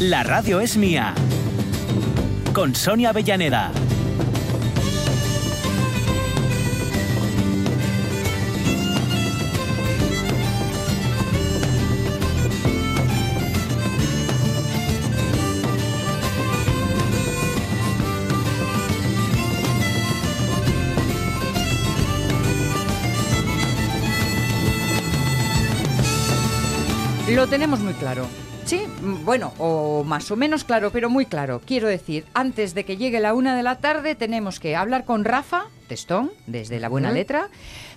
La radio es mía. Con Sonia Avellaneda. Lo tenemos muy claro. Sí, mm, bueno, o más o menos claro, pero muy claro. Quiero decir, antes de que llegue la una de la tarde tenemos que hablar con Rafa Testón, desde La Buena. Letra.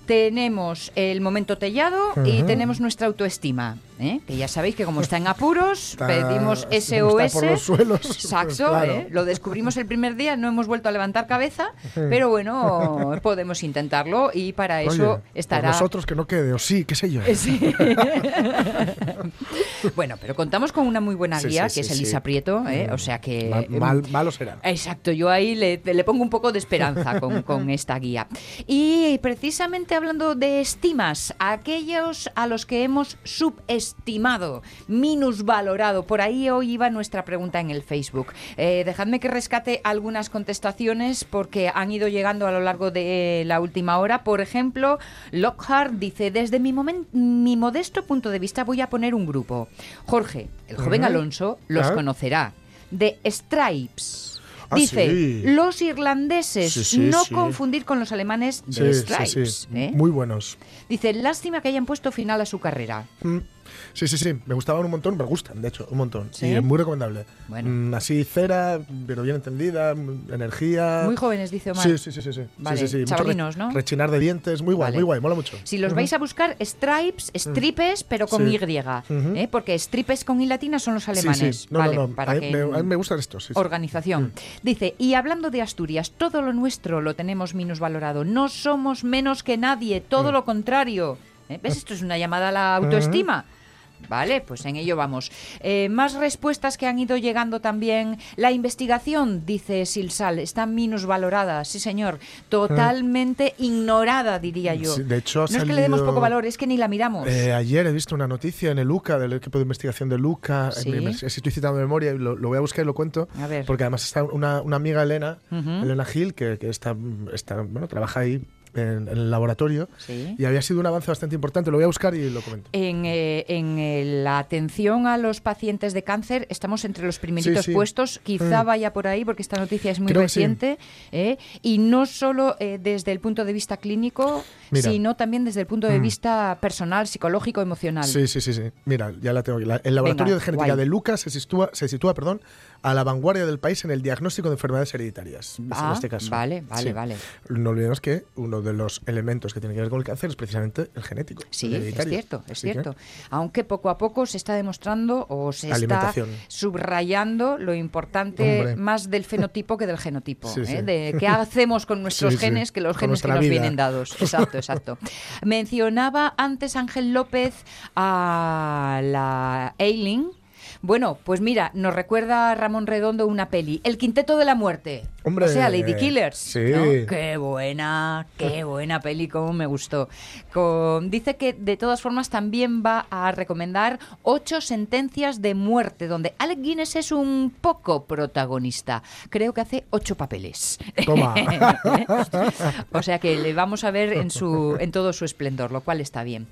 Tenemos el momento tellado y tenemos nuestra autoestima. ¿eh? Que ya sabéis que como está en apuros, Está- pedimos SOS. está por los suelos, Exacto, claro. ¿eh? lo descubrimos el primer día, no hemos vuelto a levantar cabeza, pero bueno, podemos intentarlo y para eso estará... Nosotros que no quede, o sí, qué sé yo. Sí. bueno, pero contamos con una muy buena guía, sí, que es. Elisa Prieto, ¿eh? Mm. o sea que... Mal, em, mal- malo será. Exacto, yo ahí le, le pongo un poco de esperanza con, con esta guía. Y precisamente hablando de estimas, aquellos a los que hemos subestimado, minusvalorado, por ahí hoy iba nuestra pregunta en el Facebook. Eh, dejadme que rescate algunas contestaciones porque han ido llegando a lo largo de la última hora. Por ejemplo, Lockhart dice, desde mi, mi modesto punto de vista voy a poner un grupo. Jorge, el joven. Alonso, los conocerá. De Stripes. Ah, Dice, sí. los irlandeses, Sí, sí, no confundir con los alemanes de Stripes. ¿eh? Muy buenos. Dice, lástima que hayan puesto final a su carrera. Mm. Sí, sí, sí. Me gustaban un montón, me gustan, de hecho, un montón. ¿Sí? Y es muy recomendable. Bueno. Mm, así cera, pero bien entendida, mm, energía. Muy jóvenes, dice Omar. Sí, sí, sí, sí. sí. Vale, sí, chavalinos, ¿no? Rechinar de dientes, muy guay, Vale. muy guay, mola mucho. Si los vais a buscar, Stripes, Stripes, pero con. Y. ¿eh? Porque Stripes con I latina son los alemanes. sí. No, vale, no, no. para a, mí, que- me, a mí me gustan estos. Organización. Dice, y hablando de Asturias, todo lo nuestro lo tenemos minusvalorado. No somos menos que nadie, todo Mm. lo contrario. ¿Eh? ¿Ves? Esto es una llamada a la autoestima. Vale, pues en ello vamos. Eh, más respuestas que han ido llegando también. La investigación, dice Silsal, está minusvalorada, sí señor. Totalmente ignorada, diría yo. Sí, de hecho, no es que le demos poco valor, es que ni la miramos. Eh, ayer he visto una noticia en el UCA, del equipo de investigación de Luca. Sí. Me- me- si estoy citando de memoria, y lo, lo voy a buscar y lo cuento. A ver. Porque además está una, una amiga, Elena. Elena Gil, que, que está, está, bueno, trabaja ahí en, en el laboratorio. Sí. Y había sido un avance bastante importante. Lo voy a buscar y lo comento. En, eh, en, eh, la atención a los pacientes de cáncer estamos entre los primeritos Sí, sí. puestos. Quizá Mm. vaya por ahí porque esta noticia es muy Creo reciente. ¿eh? Y no solo eh, desde el punto de vista clínico, Mira. sino también desde el punto de Mm. vista personal, psicológico, emocional. Sí, sí, sí, sí. Mira, ya la tengo aquí. La- el laboratorio Venga, de genética guay. de Lucas se sitúa, se sitúa perdón, a la vanguardia del país en el diagnóstico de enfermedades hereditarias. Ah, en este caso. vale, vale, Sí. vale. No olvidemos que uno de los elementos que tiene que ver con el cáncer es precisamente el genético. Sí, el es cierto, es Así que- cierto. Aunque poco a poco se está demostrando o se está subrayando lo importante Hombre. más del fenotipo que del genotipo. Sí, ¿eh? sí. De qué hacemos con nuestros genes que los Con genes que nos vida. vienen dados. Exacto, exacto. Mencionaba antes Ángel López a la Eileen. Bueno, pues mira, nos recuerda a Ramón Redondo una peli, El Quinteto de la Muerte. Hombre, o sea, Lady Killers. sí. ¿no? Qué buena, qué buena peli, cómo me gustó. Con- dice que de todas formas también va a recomendar ocho sentencias de muerte, donde Alec Guinness es un poco protagonista. Creo que hace ocho papeles. Toma. o sea que le vamos a ver en, su, en todo su esplendor, lo cual está bien.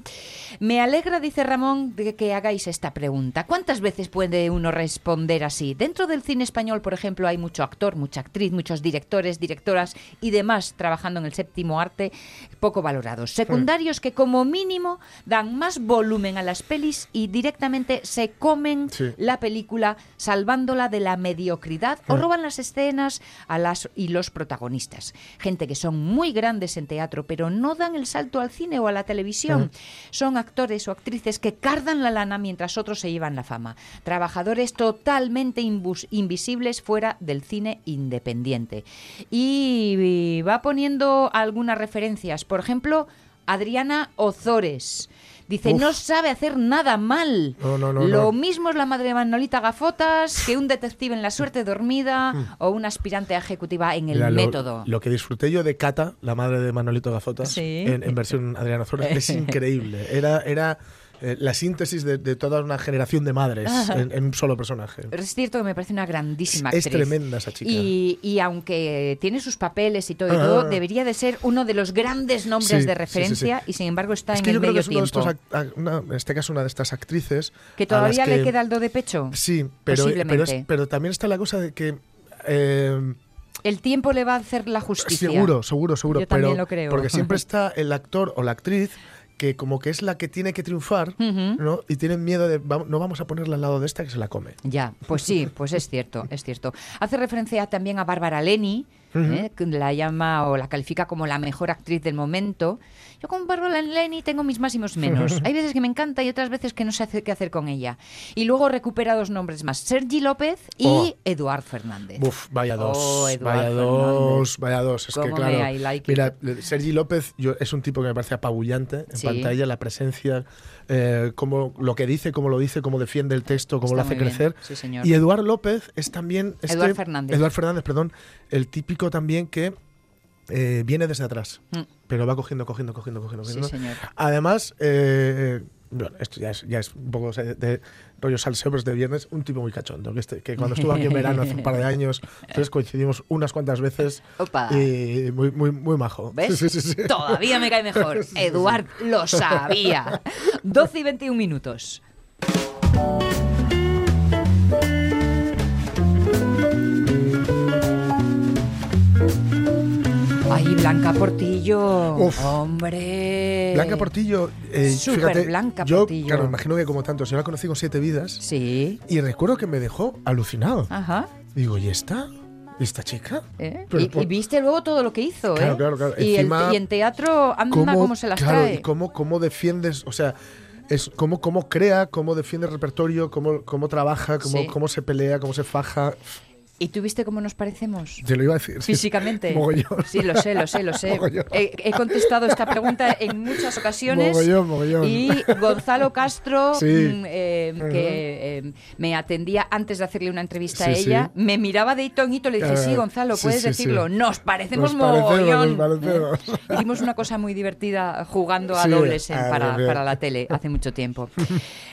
Me alegra, dice Ramón, de que hagáis esta pregunta. ¿Cuántas veces puede uno responder así? Dentro del cine español, por ejemplo, hay mucho actor, mucha actriz, muchos directores, directoras y demás trabajando en el séptimo arte poco valorados. Secundarios que como mínimo dan más volumen a las pelis y directamente se comen Sí. la película salvándola de la mediocridad o roban las escenas a las y los protagonistas. Gente que son muy grandes en teatro, pero no dan el salto al cine o a la televisión. Son actores o actrices que cardan la lana mientras otros se llevan la fama. Trabajadores totalmente invisibles fuera del cine independiente. Y va poniendo algunas referencias. Por ejemplo, Adriana Ozores. Dice, Uf. no sabe hacer nada mal. No, no, no, Lo mismo es la madre de Manolita Gafotas que un detective en la suerte dormida o una aspirante ejecutiva en el Mira, método. Lo, que disfruté yo de Cata, la madre de Manolito Gafotas, Sí. en, en versión Adriana Ozores, es increíble. Era, era eh, la síntesis de, de toda una generación de madres en, en un solo personaje. Es cierto que me parece una grandísima Es actriz. tremenda esa chica. Y, y aunque tiene sus papeles y todo, y Ah. todo, debería de ser uno de los grandes nombres Sí, de sí, sí, referencia sí. y sin embargo está Es en que el yo creo que medio es uno de estos, tiempo. act- a- una- en este caso, una de estas actrices. Que todavía le que- queda el do de pecho. Sí, pero, pero, es- pero también está la cosa de que. eh, El tiempo le va a hacer la justicia. Seguro, seguro, seguro. Yo también pero, lo creo. Porque siempre está el actor o la actriz que como que es la que tiene que triunfar. ¿no? Y tienen miedo de, "Va- no vamos a ponerla al lado de esta que se la come. Ya, pues sí, pues es cierto, es cierto. Hace referencia también a Bárbara Leni, ¿eh? que la llama o la califica como la mejor actriz del momento. Yo con Bárbara Leni tengo mis máximos menos. Hay veces que me encanta y otras veces que no sé qué hacer con ella. Y luego recupera dos nombres más, Sergi López y Oh. Eduard Fernández. Uf, vaya dos, Oh, vaya dos, vaya dos. Es que claro, like mira, Sergi López yo, es un tipo que me parece apabullante en Sí. pantalla, la presencia, eh, cómo, lo que dice, cómo lo dice, cómo defiende el texto, cómo Está lo hace crecer. sí, señor. Y Eduard López es también... este- Eduard Fernández. Eduard Fernández, perdón, el típico también que eh, viene desde atrás, Mm. pero va cogiendo, cogiendo, cogiendo, cogiendo. Sí, señor. Además, eh, bueno, esto ya es, ya es un poco de, de rollo salseo, pero es de viernes, un tipo muy cachondo, que, este- que cuando estuvo aquí en verano hace un par de años, entonces coincidimos unas cuantas veces Opa. y muy, muy, muy majo. ¿Ves? Sí, sí, sí. Todavía me cae mejor. Eduard lo sabía. 12 y 21 minutos. Blanca Portillo. Uf. Hombre. Blanca Portillo, eh, Súper fíjate, Blanca yo, Portillo. claro, imagino que como tantos, yo la conocí con siete vidas Sí. y recuerdo que me dejó alucinado. Ajá. Digo, ¿y esta? ¿Y esta chica? ¿eh? Pero Y, por- y viste luego todo lo que hizo, Claro, ¿eh? claro, claro. Y, el- Encima, y en teatro, anda cómo se las claro, trae. y cómo, cómo defiendes, o sea, es cómo, cómo crea, cómo defiende el repertorio, cómo, cómo trabaja, cómo, Sí. cómo se pelea, cómo se faja. ¿Y tú viste cómo nos parecemos? Te lo iba a decir. sí. Físicamente. Mogollón. Sí, lo sé, lo sé, lo sé. He, he contestado esta pregunta en muchas ocasiones. Mogollón, mogollón. Y Gonzalo Castro, Sí. mm, eh, que eh, me atendía antes de hacerle una entrevista a Sí, ella, sí. me miraba de hito en hito, le dije, Ah, sí, Gonzalo, sí, puedes sí, decirlo. sí. Nos parecemos Nos parecemos, mogollón. nos parecemos. ¿eh? Hicimos una cosa muy divertida jugando a Sí, dobles en- ah, para, para la tele hace mucho tiempo.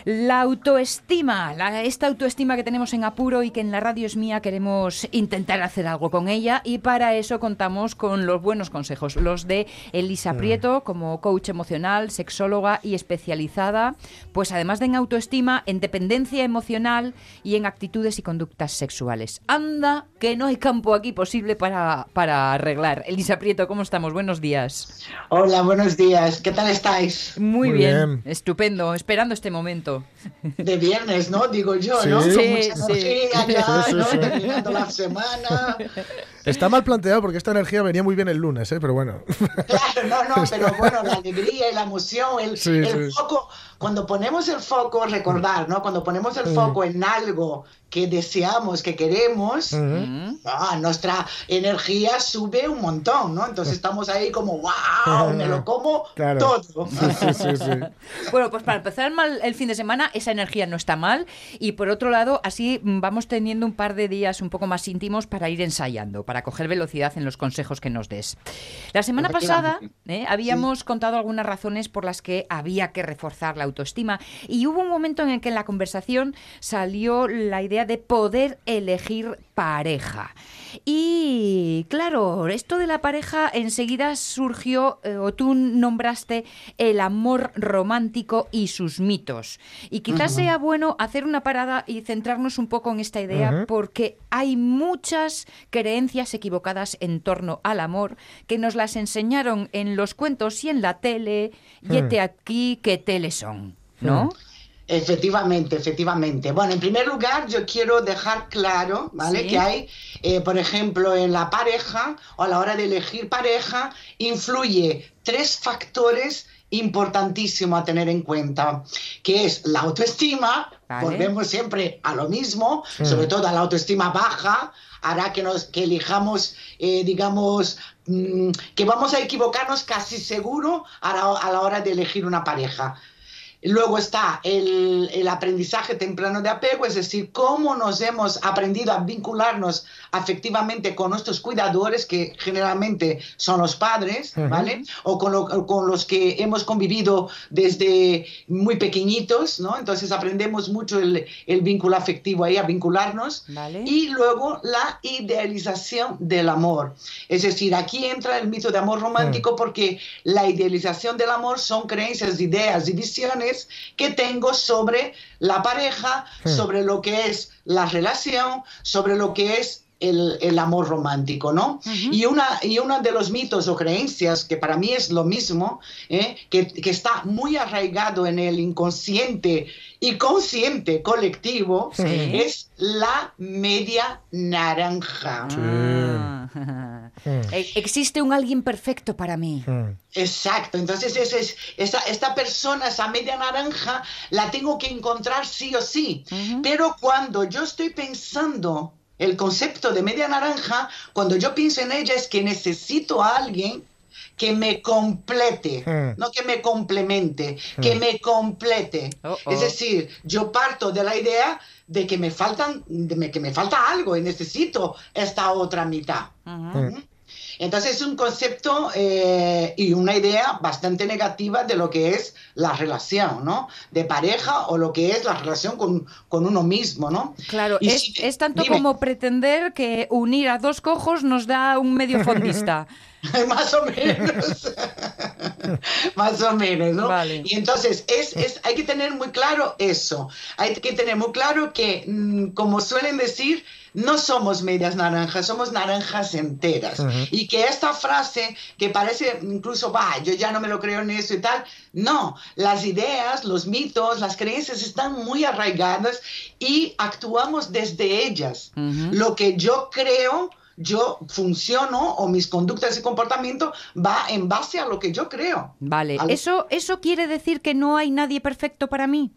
La autoestima, la- esta autoestima que tenemos en apuro y que en la radio es mía queremos intentar hacer algo con ella y para eso contamos con los buenos consejos, los de Elisa Mm. Prieto como coach emocional, sexóloga y especializada, pues además de en autoestima, en dependencia emocional y en actitudes y conductas sexuales. Anda, que no hay campo aquí posible para, para arreglar. Elisa Prieto, ¿cómo estamos? Buenos días. Hola, buenos días. ¿Qué tal estáis? Muy, Muy bien. bien. estupendo, esperando este momento. De viernes, ¿no? Digo yo, Sí. ¿no? Sí, sí. Sí, sí, ¿no? Terminando la semana. Está mal planteado porque esta energía venía muy bien el lunes, ¿eh? pero bueno. Claro, no, no, pero bueno, la alegría y la emoción, el, Sí, el sí. foco, cuando ponemos el foco, recordar, ¿no? Cuando ponemos el foco en algo que deseamos, que queremos, Mm. ah, nuestra energía sube un montón, ¿no? Entonces estamos ahí como, wow, me lo como Claro. todo. Sí, sí, sí, sí. Bueno, pues para empezar mal el fin de semana, esa energía no está mal. Y por otro lado, así vamos teniendo un par de días un poco más íntimos para ir ensayando, para coger velocidad en los consejos que nos des. La semana pasada. ¿eh? habíamos contado algunas razones por las que había que reforzar la autoestima. Y hubo un momento en el que en la conversación salió la idea de poder elegir pareja. Y claro, esto de la pareja enseguida surgió, eh, o tú nombraste, el amor romántico y sus mitos. Y quizás sea bueno hacer una parada y centrarnos un poco en esta idea, porque hay muchas creencias equivocadas en torno al amor que nos las enseñaron en los cuentos y en la tele. Y este aquí, ¿qué tele son? ¿No? Efectivamente, efectivamente. Bueno, en primer lugar, yo quiero dejar claro, ¿vale? Sí. Que hay, eh, por ejemplo, en la pareja o a la hora de elegir pareja, influye tres factores importantísimo a tener en cuenta, que es la autoestima, Vale. volvemos siempre a lo mismo, sobre todo a la autoestima baja, hará que, nos, que elijamos, eh, digamos, mm, que vamos a equivocarnos casi seguro a la, a la hora de elegir una pareja. Luego está el, el aprendizaje temprano de apego, es decir, cómo nos hemos aprendido a vincularnos afectivamente con nuestros cuidadores, que generalmente son los padres, ¿vale? O con, lo- con los que hemos convivido desde muy pequeñitos, ¿no? Entonces aprendemos mucho el, el vínculo afectivo ahí, a vincularnos. Vale. Y luego la idealización del amor. Es decir, aquí entra el mito de amor romántico porque la idealización del amor son creencias, ideas y visiones que tengo sobre la pareja, sobre lo que es la relación, sobre lo que es el, el amor romántico, ¿no? y, una, y uno de los mitos o creencias, que para mí es lo mismo, ¿eh? que, que está muy arraigado en el inconsciente y consciente colectivo, Sí. es la media naranja. Ah. E- Existe un alguien perfecto para mí. Exacto, entonces ese es, esta, esta persona, esa media naranja, la tengo que encontrar sí o sí. Pero cuando yo estoy pensando el concepto de media naranja, cuando yo pienso en ella es que necesito a alguien que me complete, Mm. no que me complemente, que me complete. Oh. Es decir, yo parto de la idea de que me faltan, de que me falta algo y necesito esta otra mitad. Ujú. Entonces es un concepto eh, y una idea bastante negativa de lo que es la relación, ¿no? De pareja o lo que es la relación con, con uno mismo, ¿no? Claro, Y es, si- es tanto dime. como pretender que unir a dos cojos nos da un medio fondista. Más o menos. Más o menos, ¿no? Vale. Y entonces es, es, hay que tener muy claro eso. Hay que tener muy claro que, mm, como suelen decir, no somos medias naranjas, somos naranjas enteras. Y que esta frase, que parece incluso, va, yo ya no me lo creo en eso y tal, no, las ideas, los mitos, las creencias están muy arraigadas y actuamos desde ellas. Lo que yo creo yo funciono o mis conductas y comportamiento va en base a lo que yo creo. Vale, Al- ¿Eso, ¿eso quiere decir que no hay nadie perfecto para mí?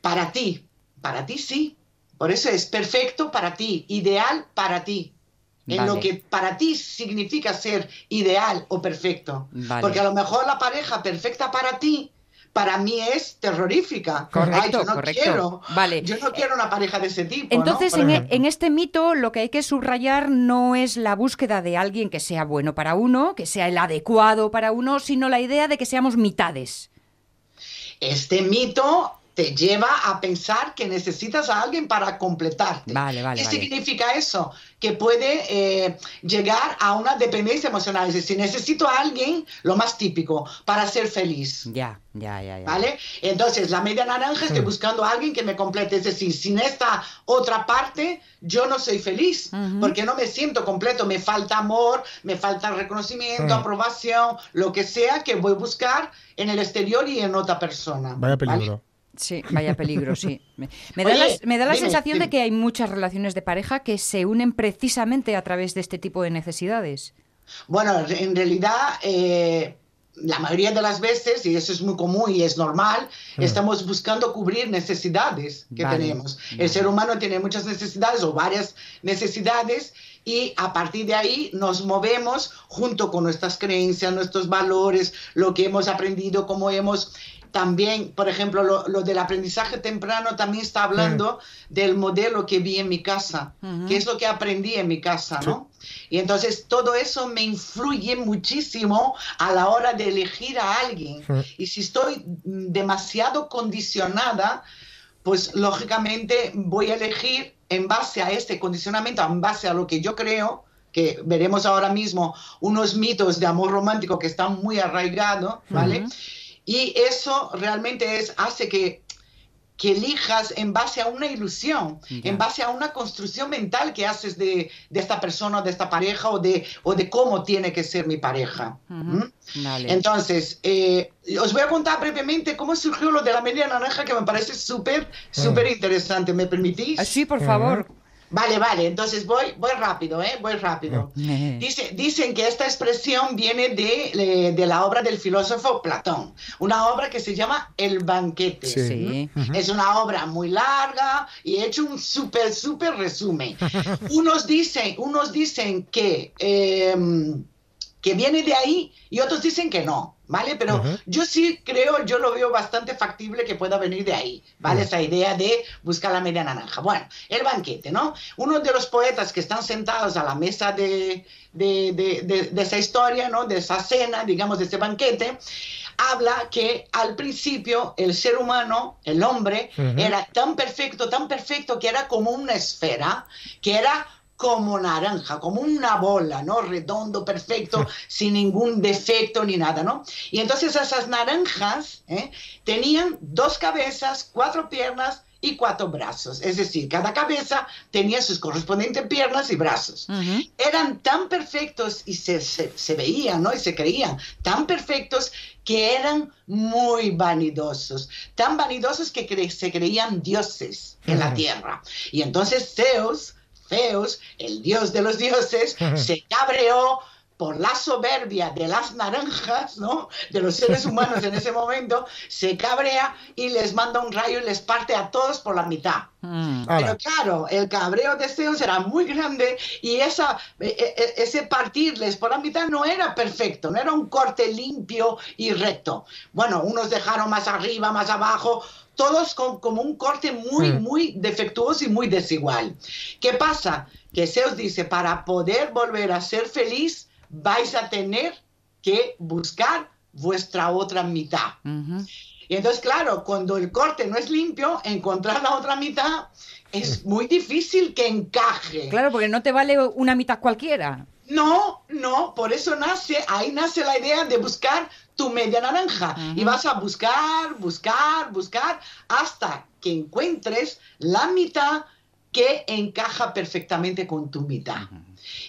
Para ti, para ti sí. Por eso es perfecto para ti, ideal para ti. En Vale. lo que para ti significa ser ideal o perfecto. Vale. Porque a lo mejor la pareja perfecta para ti, para mí es terrorífica. Correcto, Ay, yo no correcto. quiero. Vale. Yo no quiero una pareja de ese tipo. Entonces, en, e- en este mito, lo que hay que subrayar no es la búsqueda de alguien que sea bueno para uno, que sea el adecuado para uno, sino la idea de que seamos mitades. Este mito te lleva a pensar que necesitas a alguien para completarte. Vale, vale, ¿Qué vale. significa eso? Que puede eh, llegar a una dependencia emocional. Es decir, necesito a alguien, lo más típico, para ser feliz. Ya, ya, ya, ya. ¿Vale? Entonces, la media naranja, estoy buscando a alguien que me complete. Es decir, sin esta otra parte, yo no soy feliz, Ujú. porque no me siento completo. Me falta amor, me falta reconocimiento, aprobación, lo que sea que voy a buscar en el exterior y en otra persona. Vaya ¿vale? Sí, vaya peligro, sí. Me, me da, la, me da la dime, sensación dime. de que hay muchas relaciones de pareja que se unen precisamente a través de este tipo de necesidades. Bueno, en realidad, eh, la mayoría de las veces, y eso es muy común y es normal, estamos buscando cubrir necesidades que Vale, tenemos. vale. El ser humano tiene muchas necesidades o varias necesidades y a partir de ahí nos movemos junto con nuestras creencias, nuestros valores, lo que hemos aprendido, cómo hemos... También, por ejemplo, lo, lo del aprendizaje temprano también está hablando del modelo que vi en mi casa, que es lo que aprendí en mi casa, ¿no? Y entonces todo eso me influye muchísimo a la hora de elegir a alguien. Y si estoy demasiado condicionada, pues lógicamente voy a elegir en base a este condicionamiento, en base a lo que yo creo, que veremos ahora mismo unos mitos de amor romántico que están muy arraigados, ¿vale? Y eso realmente es, hace que, que elijas en base a una ilusión, en base a una construcción mental que haces de, de esta persona, de esta pareja o de, o de cómo tiene que ser mi pareja. ¿Mm? Vale. Entonces, eh, os voy a contar brevemente cómo surgió lo de la media naranja que me parece súper, súper interesante. ¿Me permitís? Ah, sí, por favor. Vale, vale, entonces voy, voy rápido, ¿eh? Voy rápido. Dice, dicen que esta expresión viene de, eh, de la obra del filósofo Platón, una obra que se llama El banquete. Sí. Sí. Es una obra muy larga y he hecho un súper, súper resumen. Unos dicen, unos dicen que, eh, que viene de ahí y otros dicen que no, ¿vale? Pero yo sí creo, yo lo veo bastante factible que pueda venir de ahí, ¿vale? Esa idea de buscar la media naranja. Bueno, el banquete, ¿no? Uno de los poetas que están sentados a la mesa de, de, de- de- de esa historia, ¿no? De esa cena, digamos, de ese banquete, habla que al principio el ser humano, el hombre, era tan perfecto, tan perfecto que era como una esfera, que era como naranja, como una bola, ¿no? Redondo, perfecto, sin ningún defecto ni nada, ¿no? Y entonces esas naranjas ¿eh? tenían dos cabezas, cuatro piernas y cuatro brazos. Es decir, cada cabeza tenía sus correspondientes piernas y brazos eran tan perfectos y se, se, se veían, ¿no? Y se creían tan perfectos que eran muy vanidosos, tan vanidosos que cre- se creían dioses en la tierra. Y entonces Zeus, Zeus, el dios de los dioses, se cabreó por la soberbia de las naranjas, ¿no? De los seres humanos en ese momento, se cabrea y les manda un rayo y les parte a todos por la mitad. Mm. Pero claro, el cabreo de Zeus era muy grande y esa, e- e- ese partirles por la mitad no era perfecto, no era un corte limpio y recto. Bueno, unos dejaron más arriba, más abajo, todos con como un corte muy, Mm. muy defectuoso y muy desigual. ¿Qué pasa? Que Zeus dice, para poder volver a ser feliz, vais a tener que buscar vuestra otra mitad. Y entonces, claro, cuando el corte no es limpio, encontrar la otra mitad es muy difícil que encaje. Claro, porque no te vale una mitad cualquiera. No, no, por eso nace, ahí nace la idea de buscar tu media naranja. Y vas a buscar, buscar, buscar, hasta que encuentres la mitad que encaja perfectamente con tu mitad.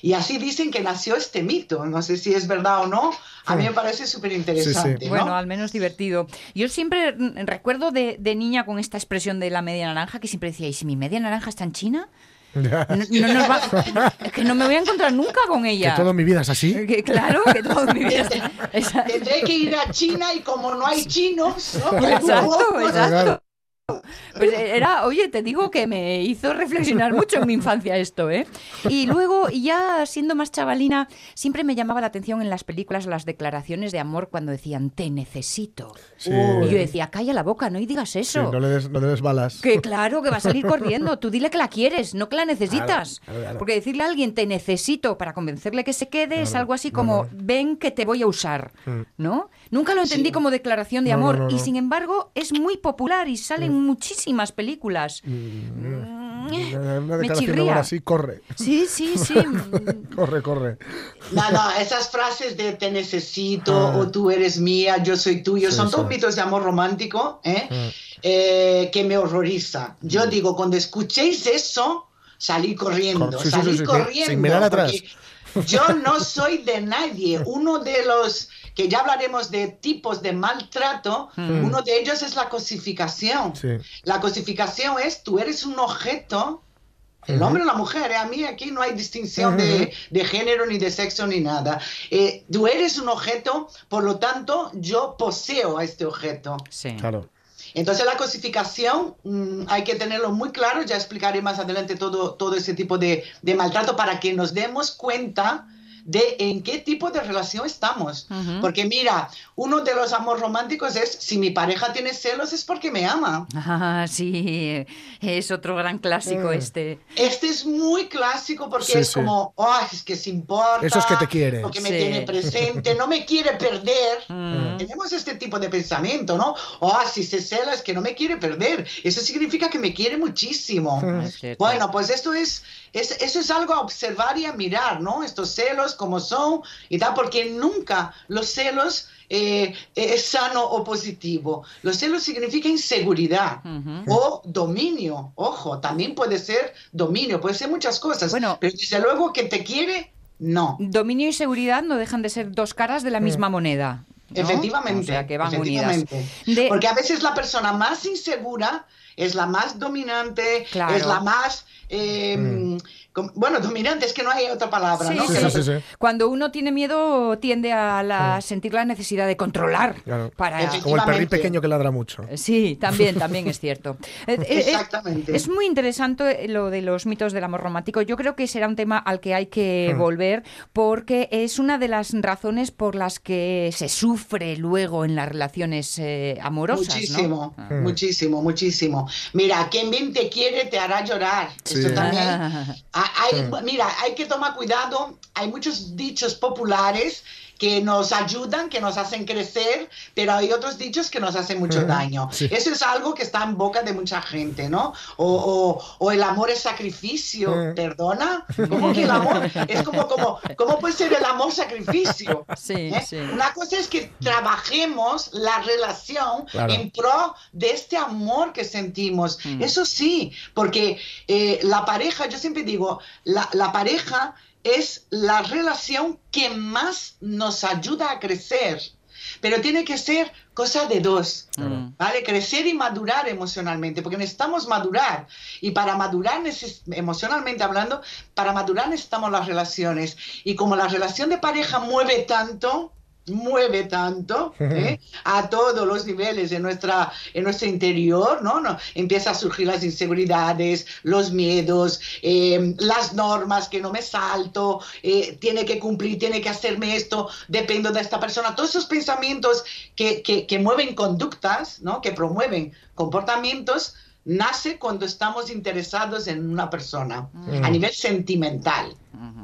Y así dicen que nació este mito. No sé si es verdad o no. A mí me parece súper interesante. Bueno, al menos divertido. Yo siempre mm, recuerdo de, de niña con esta expresión de la media naranja que siempre decía, ¿y si mi media naranja está en China? No, no nos va- es que no me voy a encontrar nunca con Que ella. toda mi vida es así. Que claro, que todo mi vida está- Esa- Tendré que ir a China y como no hay chinos, ¿no? Exacto, exacto. Pues era, oye, te digo que me hizo reflexionar mucho en mi infancia esto, ¿eh? Y luego, ya siendo más chavalina, siempre me llamaba la atención en las películas las declaraciones de amor cuando decían, te necesito. Sí. Y yo decía, calla la boca, no y digas Sí, eso. no, le des, no le des balas. Que claro, que va a salir corriendo. Tú dile que la quieres, no que la necesitas. Claro, claro, claro. Porque decirle a alguien te necesito para convencerle que se quede es algo así como ven que te voy a usar. Mm. ¿No? Nunca lo entendí Sí. como declaración de No, no, amor no, y sin embargo es muy popular y sale en muchísimas películas. Una Me declaración de chirría. amor así, corre. Sí, sí, sí. Corre, corre. No, no, esas frases de te necesito Ah. o tú eres mía, yo soy tuyo, Sí, son sí. todos mitos de amor romántico ¿eh? Mm. Eh, que me horroriza. Yo digo, cuando escuchéis eso, salí corriendo, Cor- sí, sí, salí sí, sí, corriendo. sin mirar atrás. porque Yo no soy de nadie. Uno de los que ya hablaremos de tipos de maltrato, Mm. uno de ellos es la cosificación. Sí. La cosificación es tú eres un objeto, el hombre o la mujer, ¿eh? a mí aquí no hay distinción de, de género ni de sexo ni nada. Eh, tú eres un objeto, por lo tanto yo poseo a este objeto. Sí. Claro. Entonces la cosificación mm, hay que tenerlo muy claro, ya explicaré más adelante todo, todo ese tipo de, de maltrato para que nos demos cuenta de en qué tipo de relación estamos. Porque mira, uno de los amores románticos es, si mi pareja tiene celos es porque me ama. Ah, sí, es otro gran clásico Mm. este. Este es muy clásico porque Sí, es sí. como, oh, es que se importa. Eso es que te quiere. Porque me tiene presente, no me quiere perder. Mm. Tenemos este tipo de pensamiento, ¿no? Oh, si se cela es que no me quiere perder. Eso significa que me quiere muchísimo. Cierto. Bueno, pues esto es, es, eso es algo a observar y a mirar, ¿no? Estos celos, como son y tal, porque nunca los celos eh, es sano o positivo. Los celos significa inseguridad o dominio. Ojo, también puede ser dominio, puede ser muchas cosas. Bueno. pero desde luego que te quiere, no. Dominio y seguridad no dejan de ser dos caras de la misma moneda. ¿no? Efectivamente. O sea, que van unidas. efectivamente. De- Porque a veces la persona más insegura es la más dominante, Claro. es la más... eh, com- bueno, dominante, es que no hay otra palabra, Sí, ¿no? sí, Que sí, la- sí. Cuando uno tiene miedo tiende a la- sentir la necesidad de controlar Claro. para Como el perrín Efectivamente. pequeño que ladra mucho. Sí, también, también es cierto. Eh, eh, es- Exactamente. Es, muy interesante lo de los mitos del amor romántico. Yo creo que será un tema al que hay que Hmm. volver porque es una de las razones por las que se sufre luego en las relaciones eh, amorosas. ¿no? Muchísimo, Ah. muchísimo, muchísimo. Mira, quien bien te quiere te hará llorar. Sí. Eso también. Hay- Mira, hay que tomar cuidado. Hay muchos dichos populares que nos ayudan, que nos hacen crecer, pero hay otros dichos que nos hacen mucho daño. Sí. Eso es algo que está en boca de mucha gente, ¿no? O, o- o el amor es sacrificio. ¿perdona? ¿Cómo que el amor? Es como, como, ¿cómo puede ser el amor sacrificio? Sí, ¿Eh? sí. Una cosa es que trabajemos la relación Claro. en pro de este amor que sentimos. Mm. Eso sí, porque eh, la pareja, yo siempre digo, la, la pareja es la relación que más nos ayuda a crecer. Pero tiene que ser cosa de dos, Mm. ¿vale? Crecer y madurar emocionalmente, porque necesitamos madurar. Y para madurar, emocionalmente hablando, para madurar necesitamos las relaciones. Y como la relación de pareja mueve tanto, mueve tanto ¿eh? a todos los niveles en nuestra en nuestro interior no no empieza a surgir las inseguridades los miedos eh, las normas que no me salto eh, tiene que cumplir tiene que hacerme esto dependo de esta persona. Todos esos pensamientos que, que, que mueven conductas no que promueven comportamientos nace cuando estamos interesados en una persona a nivel sentimental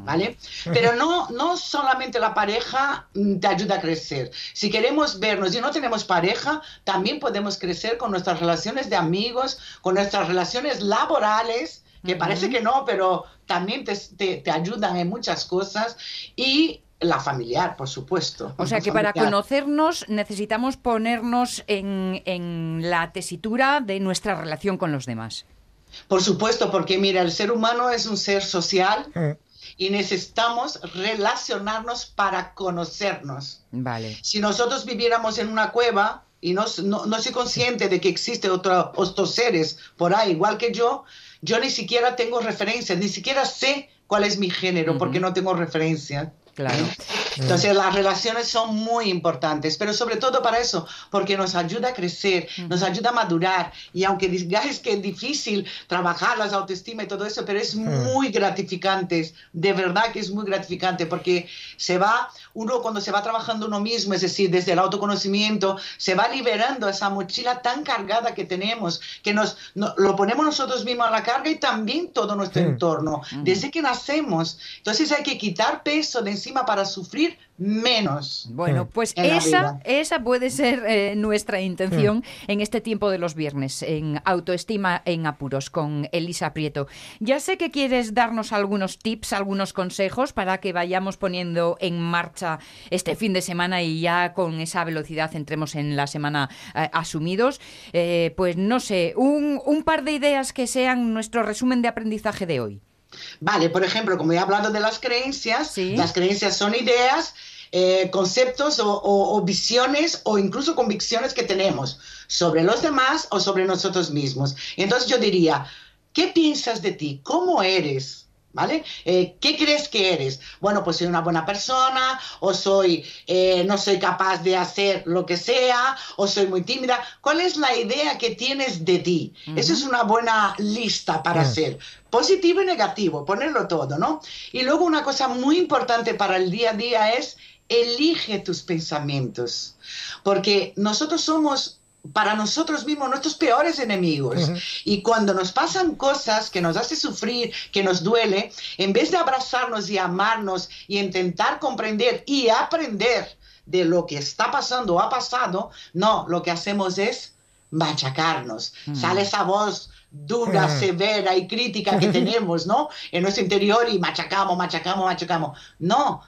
¿vale? Pero no, no solamente la pareja mm, te ayuda a crecer. Si queremos vernos y no tenemos pareja, también podemos crecer con nuestras relaciones de amigos, con nuestras relaciones laborales, que parece que no, pero también te, te- te ayudan en muchas cosas, y la familiar, por supuesto. O sea que para familiar. conocernos necesitamos ponernos en, en la tesitura de nuestra relación con los demás. Por supuesto, porque mira, el ser humano es un ser social Mm. y necesitamos relacionarnos para conocernos. Vale. si nosotros viviéramos en una cueva y no, no, no soy consciente de que existen otro- otros seres por ahí, igual que yo, yo ni siquiera tengo referencias, ni siquiera sé cuál es mi género, porque no tengo referencia. Claro. Entonces las relaciones son muy importantes, pero sobre todo para eso, porque nos ayuda a crecer, nos ayuda a madurar. Y aunque digáis que es difícil trabajar las autoestima y todo eso, pero es muy gratificante, de verdad que es muy gratificante porque se va, uno cuando se va trabajando uno mismo, es decir, desde el autoconocimiento, se va liberando esa mochila tan cargada que tenemos, que nos no- lo ponemos nosotros mismos a la carga y también todo nuestro entorno, desde que nacemos. Entonces hay que quitar peso de encima para sufrir menos. Bueno, pues En la esa, esa puede ser eh, nuestra intención en este tiempo de los viernes, en Autoestima en Apuros, con Elisa Prieto. Ya sé que quieres darnos algunos tips, algunos consejos para que vayamos poniendo en marcha este fin de semana y ya con esa velocidad entremos en la semana eh, asumidos. Eh, pues no sé, un, un par de ideas que sean nuestro resumen de aprendizaje de hoy. Vale, por ejemplo, como he hablado de las creencias, Sí. las creencias son ideas, eh, conceptos o, o- o visiones o incluso convicciones que tenemos sobre los demás o sobre nosotros mismos. Entonces yo diría, ¿qué piensas de ti? ¿Cómo eres? ¿Vale? Eh, ¿Qué crees que eres? Bueno, pues soy una buena persona, o soy, eh, no soy capaz de hacer lo que sea, o soy muy tímida. ¿Cuál es la idea que tienes de ti? Eso es una buena lista para hacer. Positivo y negativo, ponerlo todo, ¿no? Y luego una cosa muy importante para el día a día es elige tus pensamientos. Porque nosotros somos para nosotros mismos nuestros peores enemigos. Y cuando nos pasan cosas que nos hace sufrir, que nos duele, en vez de abrazarnos y amarnos y intentar comprender y aprender de lo que está pasando o ha pasado, no, lo que hacemos es machacarnos. Sale esa voz dura, Mm. severa y crítica que tenemos, ¿no? En nuestro interior y machacamos, machacamos, machacamos. No,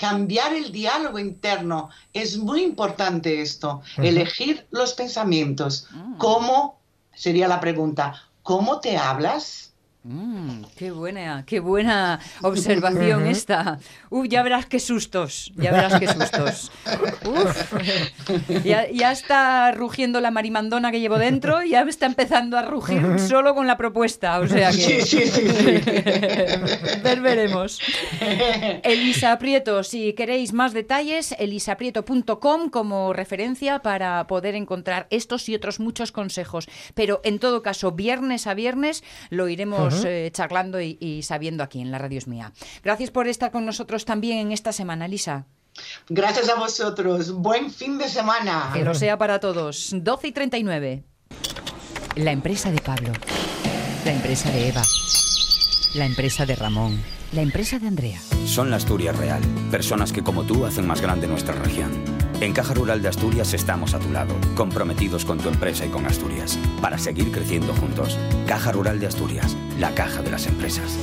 cambiar el diálogo interno es muy importante esto. Elegir los pensamientos. ¿Cómo, sería la pregunta, cómo te hablas? Mm, qué buena, qué buena observación esta. Uf, ya verás qué sustos, ya verás qué sustos. Uf. Ya, ya está rugiendo la marimandona que llevo dentro, ya me está empezando a rugir solo con la propuesta, o sea que... Sí, sí, sí, sí. Ver, veremos. Elisa Prieto, si queréis más detalles, elisaprieto.com como referencia para poder encontrar estos y otros muchos consejos. Pero en todo caso, viernes a viernes lo iremos eh, charlando y, y sabiendo aquí en la Radio es mía. Gracias por estar con nosotros también en esta semana, Elisa. Gracias a vosotros. Buen fin de semana. Que lo sea para todos. 12 y 39. La empresa de Pablo. La empresa de Eva. La empresa de Ramón. La empresa de Andrea. Son la Asturias Real, personas que como tú hacen más grande nuestra región. En Caja Rural de Asturias estamos a tu lado, comprometidos con tu empresa y con Asturias, para seguir creciendo juntos. Caja Rural de Asturias, la caja de las empresas.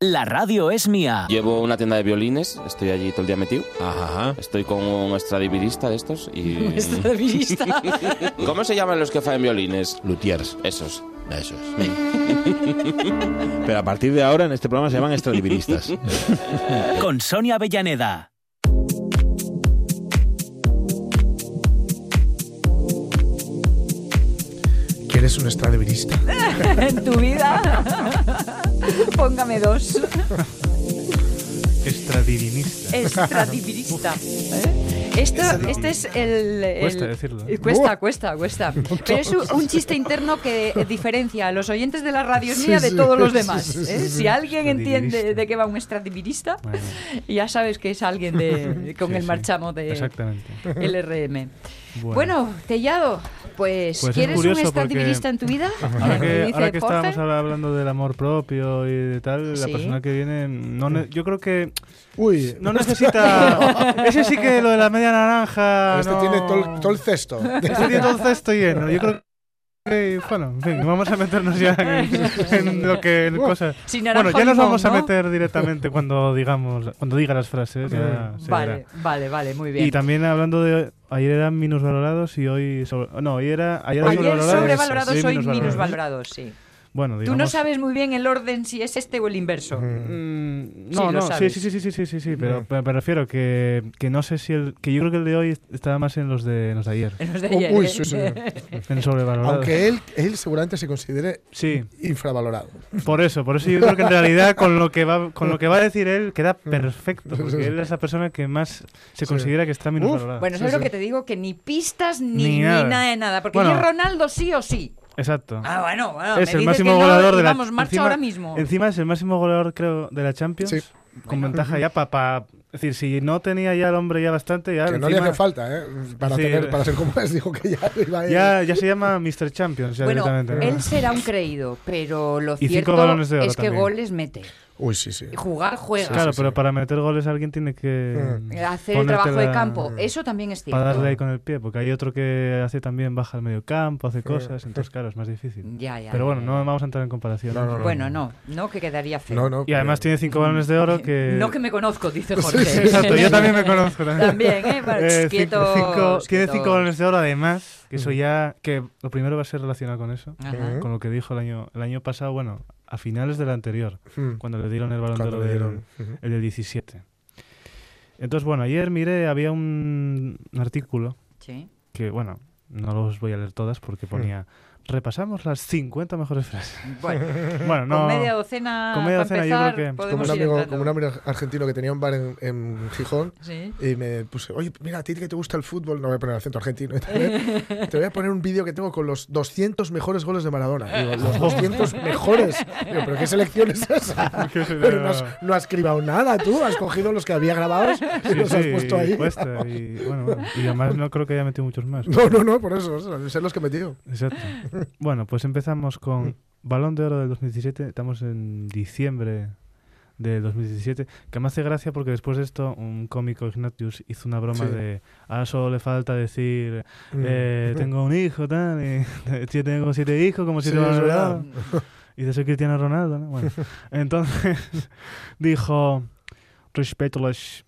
La radio es mía. Llevo una tienda de violines, estoy allí todo el día metido. Ajá. Estoy con un extradivirista de estos y... Estradivista. ¿Cómo se llaman los que faen violines? Luthiers. Esos. Eso es. Pero a partir de ahora en este programa se llaman extradiviristas. Con Sonia Avellaneda. ¿Quieres un estradivirista? en tu vida. Póngame dos. Extradivinista. Extradivirista. ¿eh? Esto, este es el, el- Cuesta decirlo, ¿eh? eh, Cuesta, cuesta, cuesta. Pero es un, un chiste interno que diferencia a los oyentes de la radio Sí, de sí, todos los demás. sí, ¿eh? Si alguien entiende de qué va un extradivirista, Bueno, ya sabes que es alguien de, con el marchamo de Exactamente. LRM. Bueno. Bueno, Tellado, pues, Pues es ¿quieres un extradivirista en tu vida? Ahora que, Dice ahora que estábamos hablando del amor propio y de tal, la persona que viene, no ne- yo creo que Uy, no necesita. ese sí que lo de la media naranja. este no- tiene todo el- todo el cesto. Este tiene todo el cesto lleno. Yo creo que. Bueno, en fin, vamos a meternos ya en, en lo que. en cosas. Sin Bueno, ya nos vamos a meter directamente cuando digamos, cuando diga las frases. Ya Vale, vale, vale, muy bien. Y también hablando de. Ayer eran minusvalorados y hoy. sobre- no, hoy era. Ayer, Ayer sobrevalorados, sobrevalorados, hoy minusvalorados, sí. Bueno, Tú digamos. no sabes muy bien el orden si es este o el inverso. Mm, Sí, no, lo no, sí, sí, sí, sí, sí, sí, sí, sí, pero pero me refiero que, que no sé si el. Que yo creo que el de hoy estaba más en los de, en los de ayer. En los de Oh, ayer, uy, ¿eh? sí, sí. En sobrevalorados. Aunque él, él seguramente se considere Sí, infravalorado. por eso, por eso yo creo que en realidad con lo que va, con lo que va a decir él queda Mm. perfecto, porque él es la persona que más se considera que está menos valorada. Bueno, Sí, ¿sabes sí. lo que te digo? Que ni pistas ni, Ni ni nada. de nada. Porque Bueno. yo Ronaldo sí o sí. Exacto. Ah, bueno, bueno. es me el máximo que no, goleador y de la Vamos, marcha encima- ahora mismo. Encima es el máximo goleador, creo, de la Champions. Sí. Con ventaja ya para. es decir, si no tenía ya el hombre ya bastante, ya. Que no le hace falta, ¿eh? Para, Sí. tener, para ser como es, dijo que ya iba a ir. ya, ya se llama Mr. Champions, ya Bueno, directamente. ¿no? él será un creído, pero lo cinco cierto es que también. goles mete. Uy, sí, sí. Y jugar juega. Claro, sí, pero sí. para meter goles alguien tiene que. Mm. Hacer el trabajo de campo. Eso también es cierto. Para darle ahí con el pie, porque hay otro que hace también baja al medio campo, hace cosas, entonces claro, es más difícil. Ya, ya, Pero bueno, ya. no vamos a entrar en comparación. No, no, no. Bueno, no, no que quedaría feo. No, no. Y además tiene cinco balones de oro que... No que me conozco, dice Jorge. sí, Exacto, yo también me conozco también. También, ¿eh? Bueno, Eh, quietos, cinco- cinco- tiene cinco balones de oro además, que eso ya... Que lo primero va a ser relacionado con eso, Ajá. con lo que dijo el año, el año pasado, bueno, a finales del anterior, Mm. cuando le dieron el balón Cuando de oro le del- el del 17. Entonces, bueno, ayer miré, había un artículo Sí. que, bueno, no los voy a leer todas porque ponía repasamos las 50 mejores frases. Bueno, Bueno, no. con media docena, con media docena yo creo que- Como un, amigo, como un amigo argentino que tenía un bar en, en Gijón Sí. y me puse, oye, mira, a ti que te gusta el fútbol, no voy a poner acento argentino, ¿eh? te voy a poner un vídeo que tengo con los 200 mejores goles de Maradona. Digo, los 200 mejores. Digo, ¿pero qué selección es esa? Pero no has, no has cribado nada tú, has cogido los que había grabados y Sí, los has puesto ahí. cuesta, y, bueno, bueno, y además no creo que haya metido muchos más. No, no, no, por eso, eso, sé los que he metido. Exacto. Bueno, pues empezamos con Balón de Oro del 2017. Estamos en diciembre del 2017. Que me hace gracia porque después de esto, un cómico Ignatius hizo una broma Sí. de ahora solo le falta decir Mm. eh, tengo un hijo, tal, y, tengo siete hijos, como Sí, de verdad. oro. Y de soy Cristiano Ronaldo, ¿no? Bueno, entonces dijo, respeto las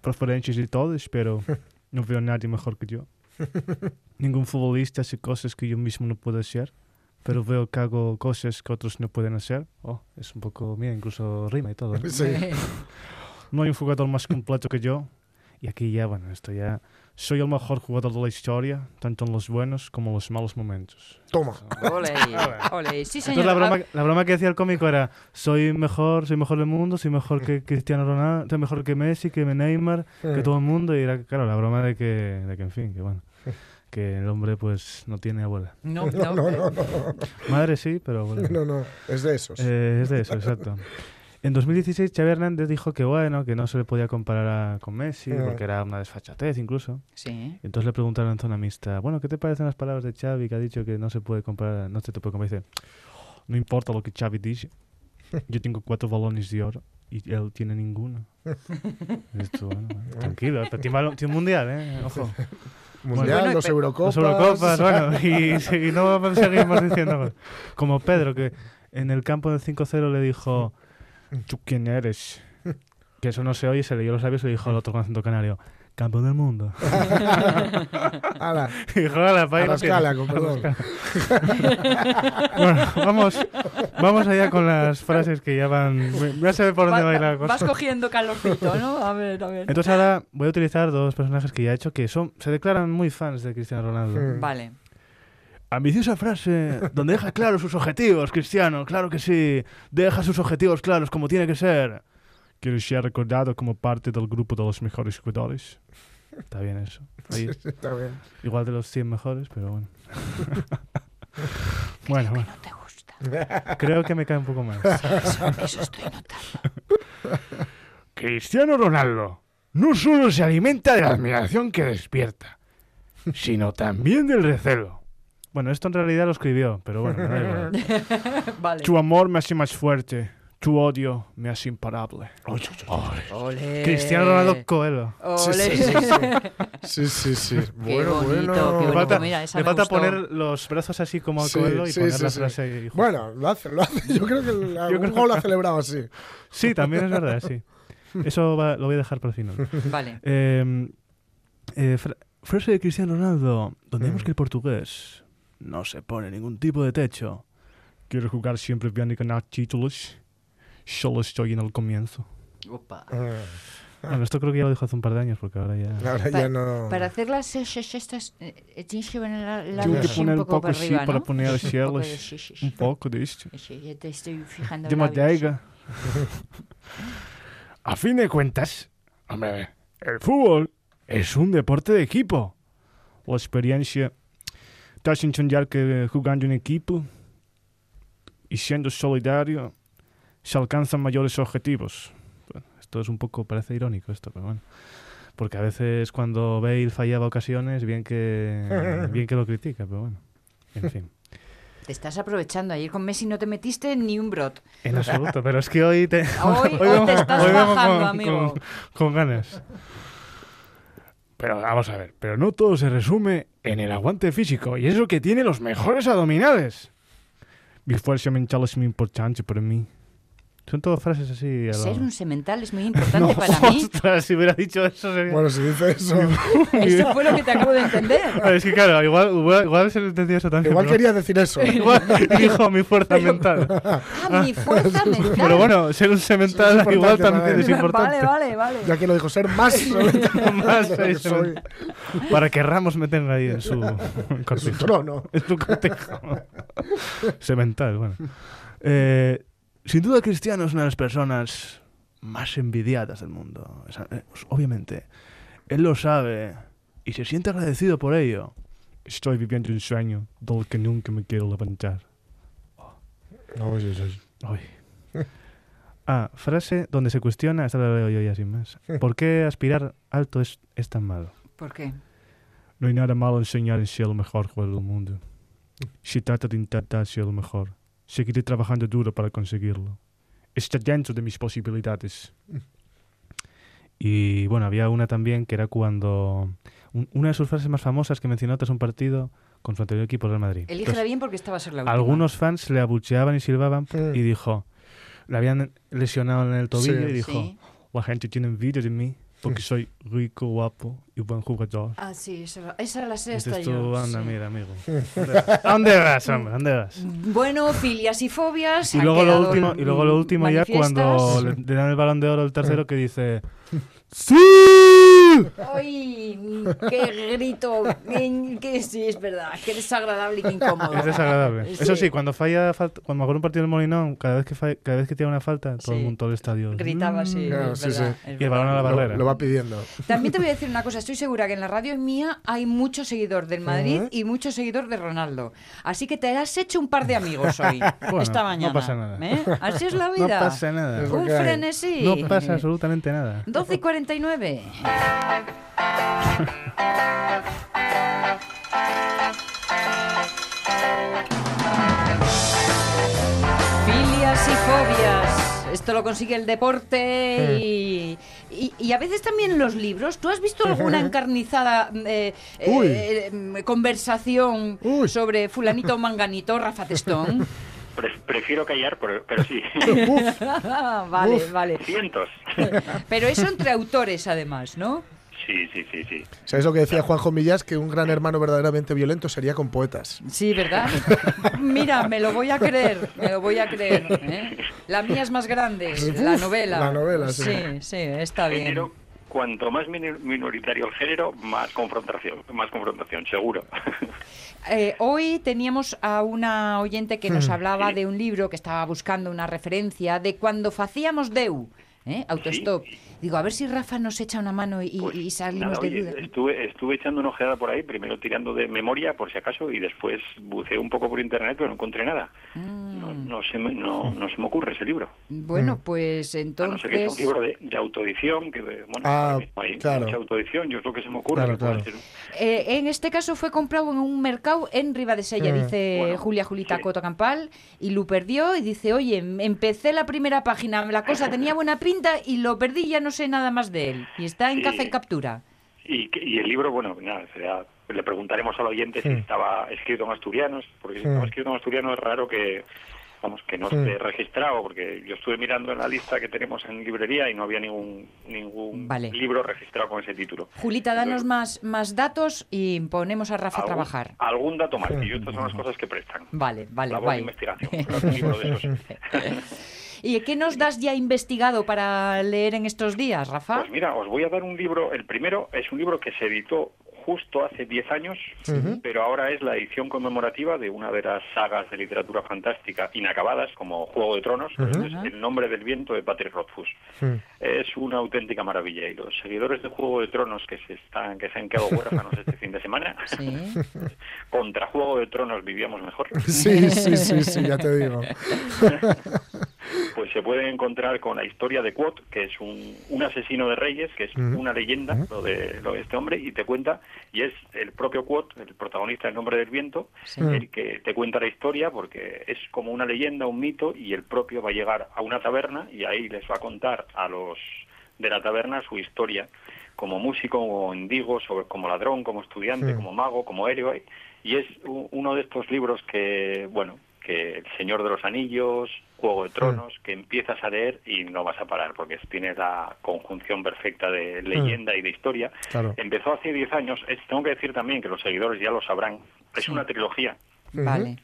preferencias de todos, pero no veo a nadie mejor que yo. Ningún futbolista hace cosas que yo mismo no puedo hacer. pero veo que hago cosas que otros no pueden hacer. Oh, es un poco mía, incluso rima y todo. Sí. No hay un jugador más completo que yo. Y aquí ya, bueno, esto ya... Soy el mejor jugador de la historia, tanto en los buenos como en los malos momentos. Toma. Ole, ole. Sí, señor. Entonces la broma, Ah, la broma que decía el cómico era, soy mejor, soy mejor del mundo, soy mejor que Cristiano Ronaldo, soy mejor que Messi, que Neymar, que Mm. todo el mundo. Y era, claro, la broma de que, de que en fin, que bueno, que el hombre pues no tiene abuela. No, No, no, no, no. Madre sí, pero abuela no. No, es de esos. Eh, es de eso, exacto. En 2016 Xavi Hernández dijo que bueno, que no se le podía comparar a- con Messi, Mm. porque era una desfachatez incluso. Sí. Entonces le preguntaron en zona mixta, bueno, ¿qué te parecen las palabras de Xavi que ha dicho que no se puede comparar, no se te puede comparar? Dice, no importa lo que Xavi dice, yo tengo cuatro balones de oro y él tiene ninguno. Esto, bueno, bueno, tranquilo, tiene, tiene un mundial, ¿eh? Ojo. Mundial, bueno, los Eurocopas. Los Eurocopas, bueno, y, y no seguimos diciendo más. Como Pedro, que en el campo del 5-0 le dijo, ¿tú quién eres? Que eso no se oye, se leyó los labios y le dijo al otro con acento canario, campeón del mundo. Ala, Y dijo, "Hala, pa' ahí a la escala, tienes". con perdón. Bueno, vamos, vamos allá con las frases que ya van... Ya se ve por dónde Va- va a ir la cosa. vas cogiendo calorcito, ¿no? A ver, a ver. Entonces ahora voy a utilizar dos personajes que ya he hecho que son se declaran muy fans de Cristiano Ronaldo. Mm. Vale. Ambiciosa frase donde deja claros sus objetivos, Cristiano, claro que sí. Deja sus objetivos claros como tiene que ser. Quiero ser recordado como parte del grupo de los mejores jugadores. Está bien eso. Ahí, Está bien. igual de los 100 mejores, pero bueno. bueno, bueno. No te gusta. Creo que me cae un poco más. Eso, eso estoy notando. Cristiano Ronaldo no solo se alimenta de la admiración que despierta, sino también del recelo. Bueno, esto en realidad lo escribió, pero bueno, igual. Vale. Tu amor me hace más fuerte, tu odio me hace imparable. Ole. Cristiano Ronaldo Coelho. Sí, sí, sí, sí. Sí, sí, Bueno, bonito, bueno. bonito. falta, mira, le me falta poner los brazos así como a Sí, Coelho y sí, poner sí, la sí. frase ahí justo. Bueno, lo hace, lo hace. Yo creo que el- algún creo- gol lo ha celebrado así. Sí, también es verdad, sí. Eso va- lo voy a dejar para el final. Vale. Eh, eh, fra- frase de Cristiano Ronaldo, donde vemos Mm. que el portugués no se pone ningún tipo de techo. Quiero jugar siempre bien y ganar títulos. Solo estoy en el comienzo. Opa. Ah, Bueno, esto creo que ya lo dijo hace un par de años, porque ahora ya... Ahora ya no. Para hacer las estas, eh, tienes que poner la, la Tengo que poner un poco para así arriba, para poner Un cielos, poco de sí, sí, sí. un poco de esto. Sí, ya te estoy fijando De. Madeiga. A fin de cuentas, hombre, el fútbol es un deporte de equipo. La experiencia te hace entender que jugando en equipo y siendo solidario se alcanzan mayores objetivos. Bueno, esto es un poco, parece irónico esto, pero bueno. Porque a veces cuando Bale fallaba ocasiones, bien que, bien que lo critica, pero bueno. En fin. Te estás aprovechando. Ayer con Messi no te metiste ni un brot. En absoluto, pero es que hoy te, Hoy- hoy te vengo- estás hoy bajando, con, amigo. con- con ganas. Pero vamos a ver, pero no todo se resume en el aguante físico, y es lo que tiene los mejores abdominales. Mi fuerza mental es muy importante para mí. Son todas frases así. a lo- Ser un semental es muy importante para mí. Ostras, si hubiera dicho eso sería... Bueno, si dice eso. Eso fue lo que te acabo de entender. Ah, Es que claro, igual, igual, igual se lo entendió eso también. Igual pero- quería decir eso. Igual dijo mi fuerza mental. Ah, mi fuerza mental. Pero bueno, ser un semental es igual también vale. es importante. Vale, vale, vale. Ya que lo dijo, ser más. Que soy. Para que Ramos meterla ahí en su Su cortijo. trono. En su cortijo. Semental, bueno. Eh, sin duda Cristiano es una de las personas más envidiadas del mundo. Eh, pues, obviamente, él lo sabe y se siente agradecido por ello. Estoy viviendo un sueño del que nunca me quiero levantar. No, sí, sí. Ay. Ah, frase donde se cuestiona, esta la leo yo ya sin más. ¿Por qué aspirar alto es, es tan malo? ¿Por qué? No hay nada malo en soñar en ser el mejor jugador del mundo. Se trata de intentar ser el mejor. Seguiré trabajando duro para conseguirlo. Está dentro de mis posibilidades. Y bueno, había una también que era cuando... un- una de sus frases más famosas que mencionó tras un partido con su anterior equipo Real Madrid. Elígela Entonces, bien porque esta va a ser la última. algunos fans le abucheaban y silbaban y dijo... Le habían lesionado en el tobillo Sí. y dijo... Sí. La gente tiene envidia de mí porque soy rico, guapo y buen jugador. Ah, sí, esa, esa era la sexta Dices yo. tú, anda, sí. mira, amigo. ¿A dónde vas, hombre? ¿A dónde vas? Bueno, filias y fobias. Y luego lo último, y luego lo último ya cuando le, le dan el balón de oro el tercero que dice ¡Sí! ¡Ay! ¡Qué grito! Qué- Que sí, es verdad. Qué desagradable y qué incómodo. Es desagradable. Sí. Eso sí, cuando falla falta, cuando me acuerdo un partido del Molinón, cada vez que falla- cada vez que tiene una falta, todo Sí. el mundo todo el estadio. Gritaba así. Claro, es sí, verdad, sí. es Y el balón a la. Lo, barrera. lo va pidiendo. También te voy a decir una cosa, estoy segura que en la radio mía hay mucho seguidor del Madrid Ujú. y mucho seguidor de Ronaldo. Así que te has hecho un par de amigos hoy, Bueno, esta no mañana. pasa nada. ¿eh? Así es la No vida. pasa nada. Un que frenesí. No pasa absolutamente nada. 12 y 49. Filias y fobias. Esto lo consigue el deporte y, y, y a veces también los libros. ¿Tú has visto alguna encarnizada eh, eh, eh, conversación Uy. sobre fulanito o manganito, Rafa Testón? Pre- prefiero callar, pero, pero sí. vale, Uf. vale. Cientos. Pero eso entre autores, además, ¿no? Sí, sí, sí, sí. ¿Sabes lo que decía Juanjo Millas? Que un gran hermano verdaderamente violento sería con poetas. Sí, ¿verdad? Mira, me lo voy a creer, me lo voy a creer. ¿eh? La mía es más grande, la novela. la novela, sí. Sí, sí, está bien. Género, cuanto más minoritario el género, más confrontación, más confrontación, seguro. Eh, hoy teníamos a una oyente que Hmm. nos hablaba de un libro que estaba buscando una referencia de cuando facíamos Deu, ¿eh? autostop. Digo, a ver si Rafa nos echa una mano y, Pues, y salimos nada, de oye, duda. estuve, estuve echando una ojeada por ahí, primero tirando de memoria por si acaso y después buceé un poco por internet, pero no encontré nada. Mm. No, no, se me, no, no se me ocurre ese libro. Bueno, pues A no ser que sea un entonces... libro de, de autoedición, que bueno, Ah, hay claro. mucha autoedición, yo es lo que se me ocurre. Claro, claro. Eh, en este caso fue comprado en un mercado en Ribadesella, Mm. dice Bueno, Julia Julita sí. Coto Campal, y lo perdió y dice, oye, em- empecé la primera página, la cosa tenía buena pinta y lo perdí y ya no sé nada más de él. Y está en Sí. caza y captura. Y, el libro, bueno, nada, será- le preguntaremos al oyente si estaba escrito en asturianos, porque si Sí. estaba escrito en asturiano es raro que, vamos, que no Sí. esté registrado, porque yo estuve mirando en la lista que tenemos en librería y no había ningún ningún Vale. libro registrado con ese título. Julita, danos Entonces, más, más datos y ponemos a Rafa a trabajar. Algún dato más, y estas son las cosas que prestan. Vale, vale, de guay. investigación, pero un libro de esos. ¿Y qué nos das ya investigado para leer en estos días, Rafa? Pues mira, os voy a dar un libro. El primero es un libro que se editó justo hace 10 años, pero ahora es la edición conmemorativa de una de las sagas de literatura fantástica inacabadas, como Juego de Tronos, es El nombre del viento de Patrick Rothfuss. Es una auténtica maravilla y los seguidores de Juego de Tronos que se están que se han quedado huérfanos este fin de semana, Sí. contra Juego de Tronos vivíamos mejor. Sí, sí, sí, sí, ya te digo. pues se puede encontrar con la historia de Quoth, que es un, un asesino de reyes, que es una leyenda lo de, lo de este hombre, y te cuenta, y es el propio Quoth, el protagonista del Nombre del Viento, Sí. el que te cuenta la historia, porque es como una leyenda, un mito, y el propio va a llegar a una taberna y ahí les va a contar a los de la taberna su historia como músico, como mendigo, sobre, como ladrón, como estudiante, Sí. como mago, como héroe, y es uno de estos libros que, bueno, que El Señor de los Anillos, Juego de Tronos, que empiezas a leer y no vas a parar, porque tiene la conjunción perfecta de leyenda y de historia. Claro. Empezó hace 10 años, es- tengo que decir también que los seguidores ya lo sabrán, es una trilogía. Vale.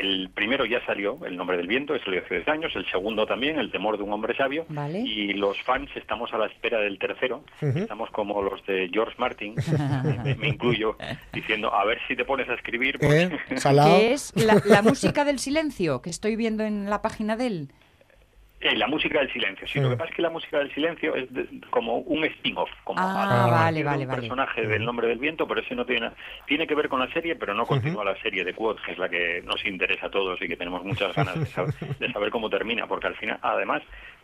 El primero ya salió, El nombre del viento, ese salió hace 10 años, el segundo también, El temor de un hombre sabio, Vale. y los fans estamos a la espera del tercero, estamos como los de George Martin, me, me incluyo, diciendo, a ver si te pones a escribir, ¿Eh? porque Salado. Que es la, la música del silencio que estoy viendo en la página de él. Eh, la música del silencio, sí, lo Mm. que pasa es que la música del silencio es de- como un spin-off, como Ah, a- vale, de vale, un vale. personaje del nombre del viento, pero ese no tiene nada- tiene que ver con la serie, pero no continúa la serie de Quoth, que es la que nos interesa a todos y que tenemos muchas ganas de saber, de saber cómo termina, porque al final, además,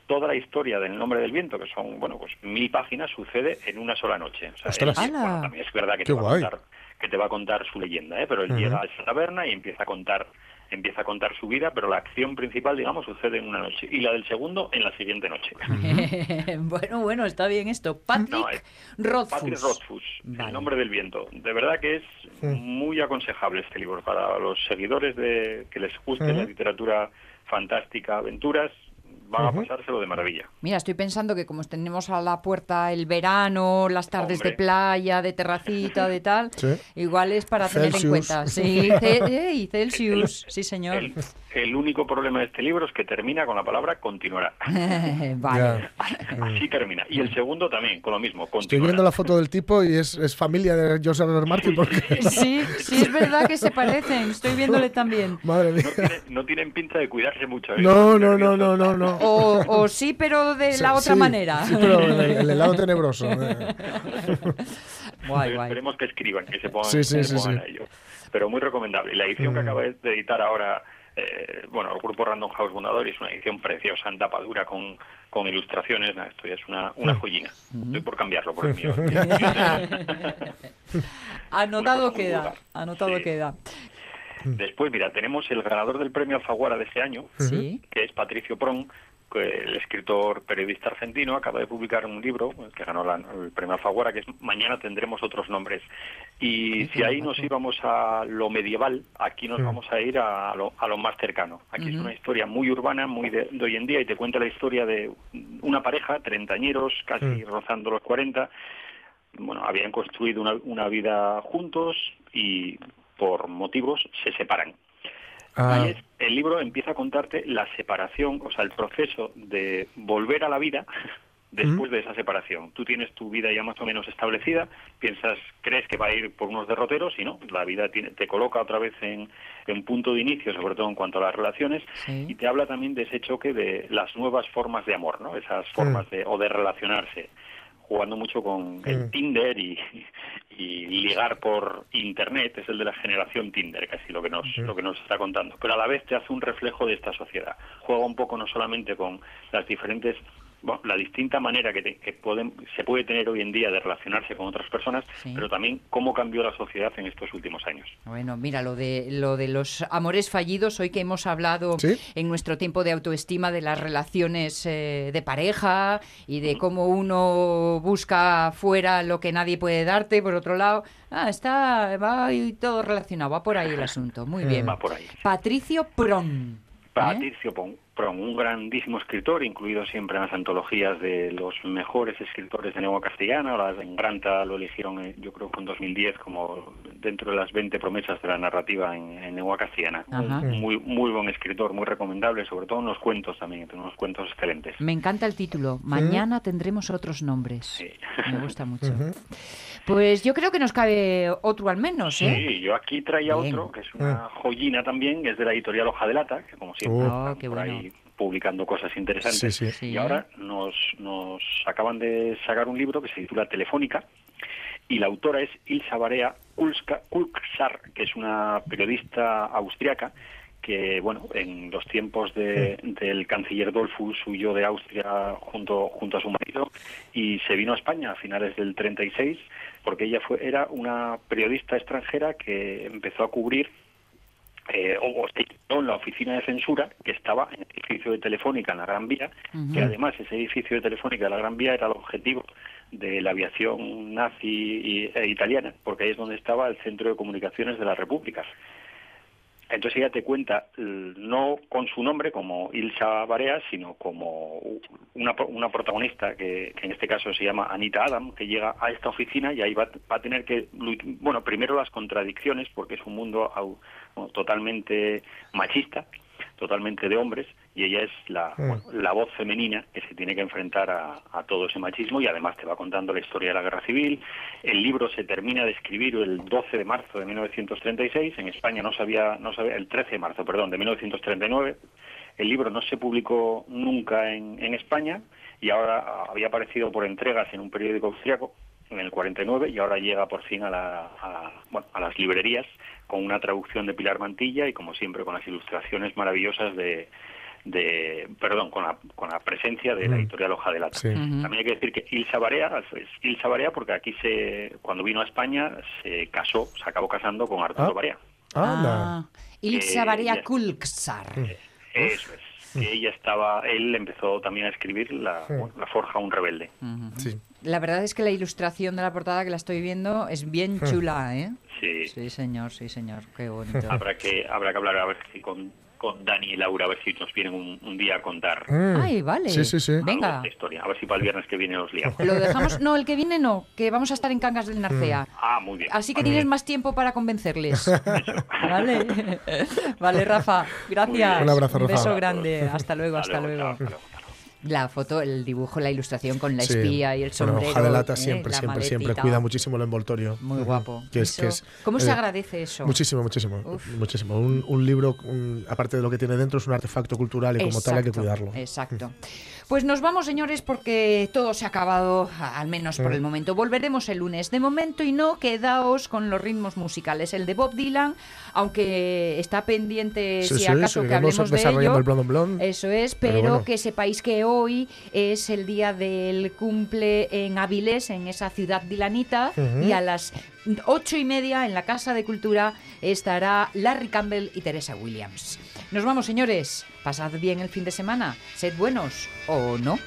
toda la historia del nombre del viento, que son, bueno, pues mil páginas, sucede en una sola noche. O sea, también es verdad que te, va a contar, que te va a contar su leyenda, ¿eh? pero él llega a esa taberna y empieza a contar empieza a contar su vida, pero la acción principal, digamos, sucede en una noche y la del segundo en la siguiente noche. bueno, bueno, está bien esto. Patrick No, es Rothfuss. Patrick Rothfuss, Vale. El nombre del viento. De verdad que es muy aconsejable este libro para los seguidores de que les guste la literatura fantástica, aventuras. Van a pasárselo de maravilla. Mira, estoy pensando que como tenemos a la puerta el verano, las tardes de playa, de terracita, de tal, Sí. igual es para tener en Celsius. cuenta. Sí, Celsius, sí señor. El, el único problema de este libro es que termina con la palabra continuará. vale. Así termina. Y el segundo también, con lo mismo, Estoy viendo la foto del tipo y es, es familia de Joseph R. Martin porque... Sí, sí es verdad que se parecen. Estoy viéndole también. Madre mía. No, tiene- no tienen pinta de cuidarse mucho. ¿eh? No, no, no, no, no, no. O, o sí, pero de la otra Sí, manera. Sí, pero el, el helado tenebroso. eh. Guay, guay. Esperemos que escriban, que se pongan, Sí, sí, que se sí, pongan sí. a ello. Pero muy recomendable. Y la edición que Mm. acaba de editar ahora, eh, bueno, el grupo Random House Fundador es una edición preciosa en tapa dura con, con ilustraciones. Esto ya es una, una joyina. Estoy por cambiarlo por el mío. Anotado muy queda. vulgar. Anotado Sí. queda. Después, mira, tenemos el ganador del premio Alfaguara de este año, Sí. que es Patricio Pron, que el escritor periodista argentino, acaba de publicar un libro que ganó la- el premio Alfaguara, que es Mañana tendremos otros nombres. Y si ahí nos íbamos a lo medieval, aquí nos vamos a ir a lo, a lo más cercano. Aquí es una historia muy urbana, muy de, de hoy en día, y te cuenta la historia de una pareja, treintañeros, casi rozando los 40, bueno, habían construido una, una vida juntos y por motivos se separan. Ah, es- el libro empieza a contarte la separación, o sea, el proceso de volver a la vida después de esa separación. Tú tienes tu vida ya más o menos establecida, piensas, crees que va a ir por unos derroteros y no, la vida tiene- te coloca otra vez en, en punto de inicio, sobre todo en cuanto a las relaciones, Sí. y te habla también de ese choque de las nuevas formas de amor, ¿no? Esas formas de, o de relacionarse, jugando mucho con el Mm. Tinder y, y ligar por internet, es el de la generación Tinder, casi lo que nos lo que nos está contando. Pero a la vez te hace un reflejo de esta sociedad. Juega un poco no solamente con las diferentes bueno, la distinta manera que, te- que pueden, se puede tener hoy en día de relacionarse con otras personas, Sí. pero también cómo cambió la sociedad en estos últimos años. Bueno, mira, lo de, lo de los amores fallidos, hoy que hemos hablado ¿Sí? en nuestro tiempo de autoestima de las relaciones eh, de pareja y de cómo uno busca fuera lo que nadie puede darte, por otro lado, ah, está, va ahí todo relacionado, va por ahí el asunto, muy bien. Va por ahí. Patricio Pron. ¿eh? Patricio Pon- Pron, un grandísimo escritor, incluido siempre en las antologías de los mejores escritores de lengua castellana. Ahora en Granta lo eligieron, eh, yo creo que en 2010, como dentro de las 20 promesas de la narrativa en, en lengua castellana. Ajá. Muy, muy buen escritor, muy recomendable, sobre todo en los cuentos también, tiene unos cuentos excelentes. Me encanta el título. Mañana tendremos otros nombres. Sí. Me gusta mucho. Pues yo creo que nos cabe otro al menos, ¿eh? Sí, yo aquí traía Bien. otro, que es una joyina también, es de la editorial Hoja de Lata, que como siempre Oh. qué bueno. Publicando cosas interesantes. Sí, sí. Sí. Y ahora nos, nos acaban de sacar un libro que se titula Telefónica y la autora es Ilsa Barea Kulksar, que es una periodista austriaca que, bueno, en los tiempos de- del canciller Dollfuss huyó de Austria junto, junto a su marido y se vino a España a finales del 36 porque ella fue era una periodista extranjera que empezó a cubrir eh, o en la oficina de censura que estaba en el edificio de Telefónica en la Gran Vía, que además ese edificio de Telefónica de la Gran Vía era el objetivo de la aviación nazi e italiana, porque ahí es donde estaba el centro de comunicaciones de la República. Entonces ella te cuenta, no con su nombre como Ilsa Barea, sino como una, pro- una protagonista que, en este caso se llama Anita Adam, que llega a esta oficina y ahí va, va a tener que, bueno, primero las contradicciones, porque es un mundo totalmente machista, totalmente de hombres, y ella es la, Mm. bueno, la voz femenina que se tiene que enfrentar a, a todo ese machismo y además te va contando la historia de la guerra civil. El libro se termina de escribir el 12 de marzo de 1936, en España no sabía, no sabía el 13 de marzo, perdón, de 1939. El libro no se publicó nunca en, en España y ahora había aparecido por entregas en un periódico austriaco en el 49 y ahora llega por fin a, la- a- bueno, a las librerías con una traducción de Pilar Mantilla y como siempre con las ilustraciones maravillosas de, de perdón, con la, con la presencia de la Mm. editorial Hoja de Lata. Sí. También hay que decir que Ilsa Barea es Ilsa Barea porque aquí se cuando vino a España se casó, se acabó casando con Arturo Ah. Barea. Ah, Ilsa Eh, Barea. Kulksar. Eso es. Que ella estaba, él empezó también a escribir la, Sí. la Forja un rebelde. Sí. La verdad es que la ilustración de la portada que la estoy viendo es bien chula, ¿eh? Sí. Sí, señor, sí, señor. Qué bonito. Habrá que habrá que hablar a ver si con, con Dani y Laura a ver si nos vienen un, un día a contar Mm. Ay, vale. Sí, sí, sí. Venga. esta historia. A ver si para el viernes que viene os liamos. Lo dejamos. No, el que viene no, que vamos a estar en Cangas del Narcea. Ah, muy bien. Así que tienes más tiempo para convencerles. Vale. Vale, Rafa. Gracias. Un abrazo, Rafa. beso grande. Hasta luego, hasta luego, luego. chao, hasta luego. La foto, el dibujo, la ilustración con la Sí. espía y el Bueno, sombrero. hoja de lata ¿eh? siempre, La siempre, siempre. Cuida muchísimo el envoltorio. Muy guapo. Que es, Eso- que es, ¿Cómo se eh, agradece eso? Muchísimo, muchísimo. Uf. Muchísimo. Un, un libro, un- aparte de lo que tiene dentro, es un artefacto cultural y como tal hay que cuidarlo. Exacto. Pues nos vamos, señores, porque todo se ha acabado, al menos por Mm. el momento. Volveremos el lunes. De momento y no, quedaos con los ritmos musicales. El de Bob Dylan, aunque está pendiente, Sí, si sí, acaso, que hablemos de ello. el. Eso es, Pero pero, bueno. que sepáis que hoy es el día del cumple en Avilés, en esa ciudad dilanita, y a las ocho y media en la Casa de Cultura estará Larry Campbell y Teresa Williams. Nos vamos, señores. Pasad bien el fin de semana. Sed buenos o no.